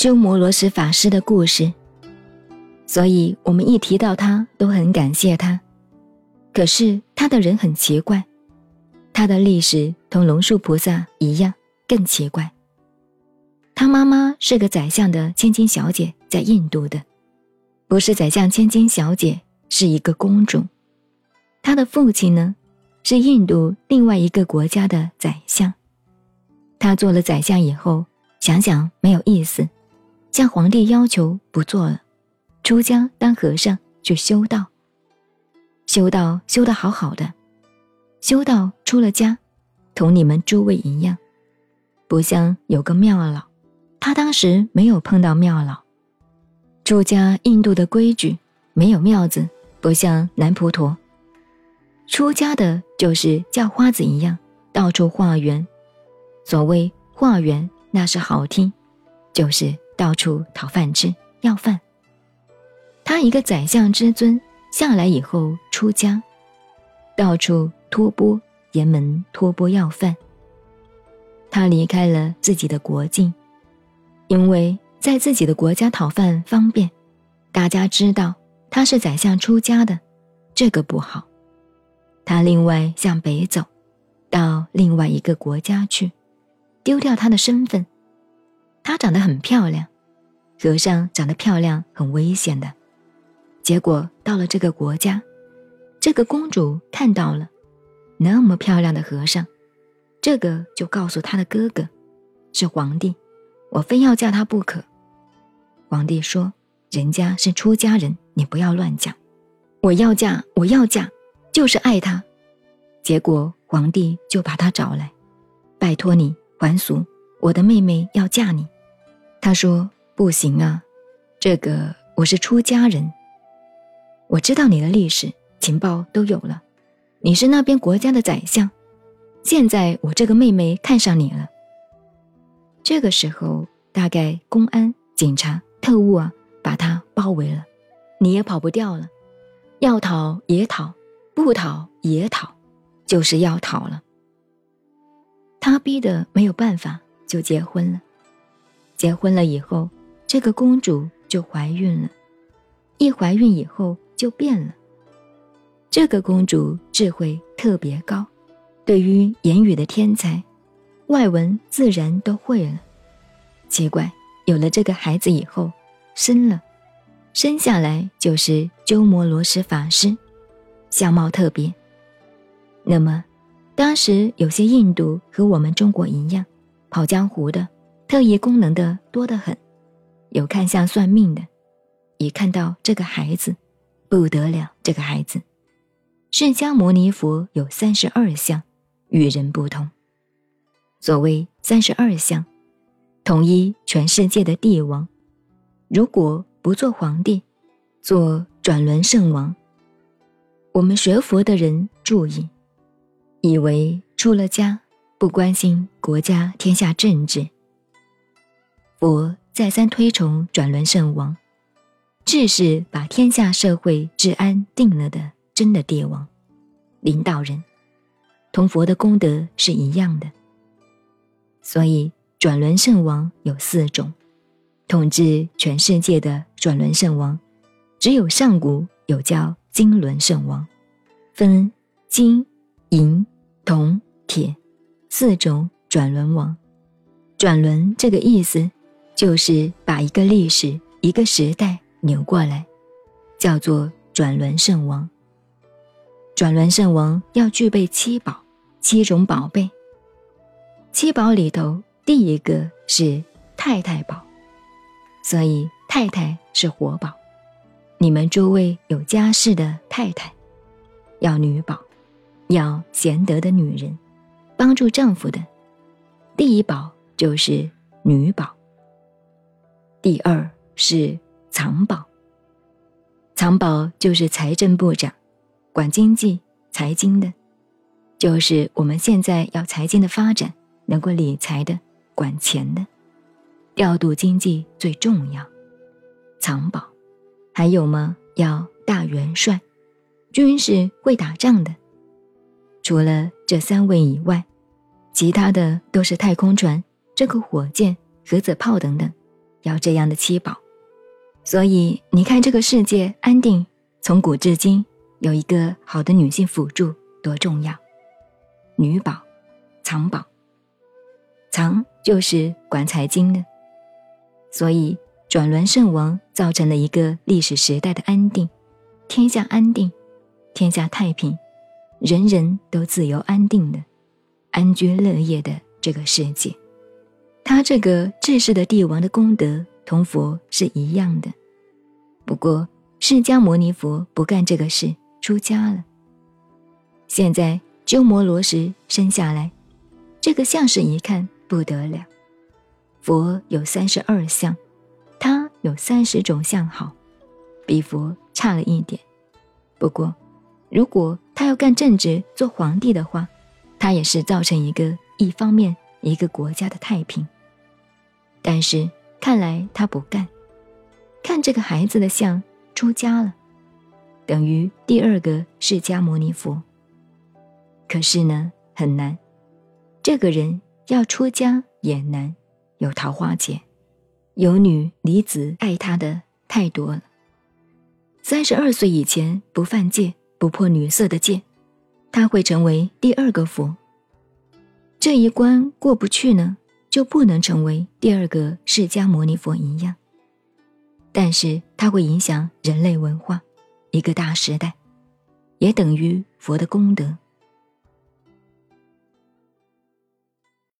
鸠摩罗什法师的故事，所以我们一提到他都很感谢他。可是他的人很奇怪，他的历史同龙树菩萨一样，更奇怪。他妈妈是个宰相的千金小姐，在印度的，不是宰相千金小姐，是一个公主。他的父亲呢，是印度另外一个国家的宰相。他做了宰相以后，想想没有意思，向皇帝要求不做了，出家当和尚去修道。修道修得好好的，修道出了家，同你们诸位一样，不像有个庙老，他当时没有碰到庙老。出家印度的规矩没有庙子，不像南普陀。出家的就是叫花子一样，到处化缘。所谓化缘，那是好听，就是到处讨饭吃，要饭。他一个宰相之尊。下来以后出家，到处托钵沿门托钵要饭。他离开了自己的国境，因为在自己的国家讨饭方便，大家知道他是宰相出家的，这个不好。他另外向北走，到另外一个国家去，丢掉他的身份。她长得很漂亮，和尚长得漂亮很危险的。结果到了这个国家，这个公主看到了那么漂亮的和尚，这个就告诉他的哥哥，是皇帝，我非要嫁他不可。皇帝说：“人家是出家人，你不要乱讲。我要嫁，我要嫁，就是爱他。”结果皇帝就把他找来，拜托你还俗，我的妹妹要嫁你。他说：“不行啊，这个我是出家人。”我知道你的历史情报都有了，你是那边国家的宰相。现在我这个妹妹看上你了。这个时候，大概公安、警察、特务啊，把他包围了，你也跑不掉了。要逃也逃，不逃也逃，就是要逃了。他逼得没有办法，就结婚了。结婚了以后，这个公主就怀孕了。一怀孕以后。就变了。这个公主智慧特别高，对于言语的天才，外文自然都会了。奇怪，有了这个孩子以后，生了，生下来就是鸠摩罗什法师，相貌特别。那么，当时有些印度和我们中国一样，跑江湖的，特异功能的多得很，有看相算命的，一看到这个孩子。不得了，这个孩子，释迦牟尼佛有三十二相，与人不同。所谓三十二相，统一全世界的帝王。如果不做皇帝，做转轮圣王。我们学佛的人注意，以为出了家不关心国家天下政治。佛再三推崇转轮圣王。治是把天下社会治安定了的真的帝王，领导人，同佛的功德是一样的。所以转轮圣王有四种，统治全世界的转轮圣王，只有上古有叫金轮圣王，分金、银、铜、铁四种转轮王。转轮这个意思，就是把一个历史、一个时代。扭过来，叫做转轮圣王。转轮圣王要具备七宝，七种宝贝。七宝里头，第一个是太太宝，所以太太是活宝。你们诸位有家室的太太，要女宝，要贤德的女人，帮助丈夫的。第一宝就是女宝。第二是。藏宝，藏宝就是财政部长，管经济、财经的，就是我们现在要财经的发展，能够理财的、管钱的，调度经济最重要。藏宝，还有吗？要大元帅，军事会打仗的。除了这三位以外，其他的都是太空船、这个火箭、核子炮等等，要这样的七宝。所以你看，这个世界安定，从古至今有一个好的女性辅助多重要。女宝，藏宝，藏就是管财经的。所以转轮圣王造成了一个历史时代的安定，天下安定，天下太平，人人都自由安定的，安居乐业的这个世界。他这个治世的帝王的功德同佛是一样的。不过，释迦牟尼佛不干这个事，出家了。现在鸠摩罗什生下来，这个相士一看不得了。佛有三十二相，他有三十种相好，比佛差了一点。不过，如果他要干正直，做皇帝的话，他也是造成一个一方面一个国家的太平。但是看来他不干。看这个孩子的相，出家了，等于第二个释迦牟尼佛。可是呢，很难，这个人要出家也难，有桃花劫，有女离子爱他的太多了。三十二岁以前不犯戒，不破女色的戒，他会成为第二个佛。这一关过不去呢，就不能成为第二个释迦牟尼佛一样。但是它会影响人类文化，一个大时代，也等于佛的功德。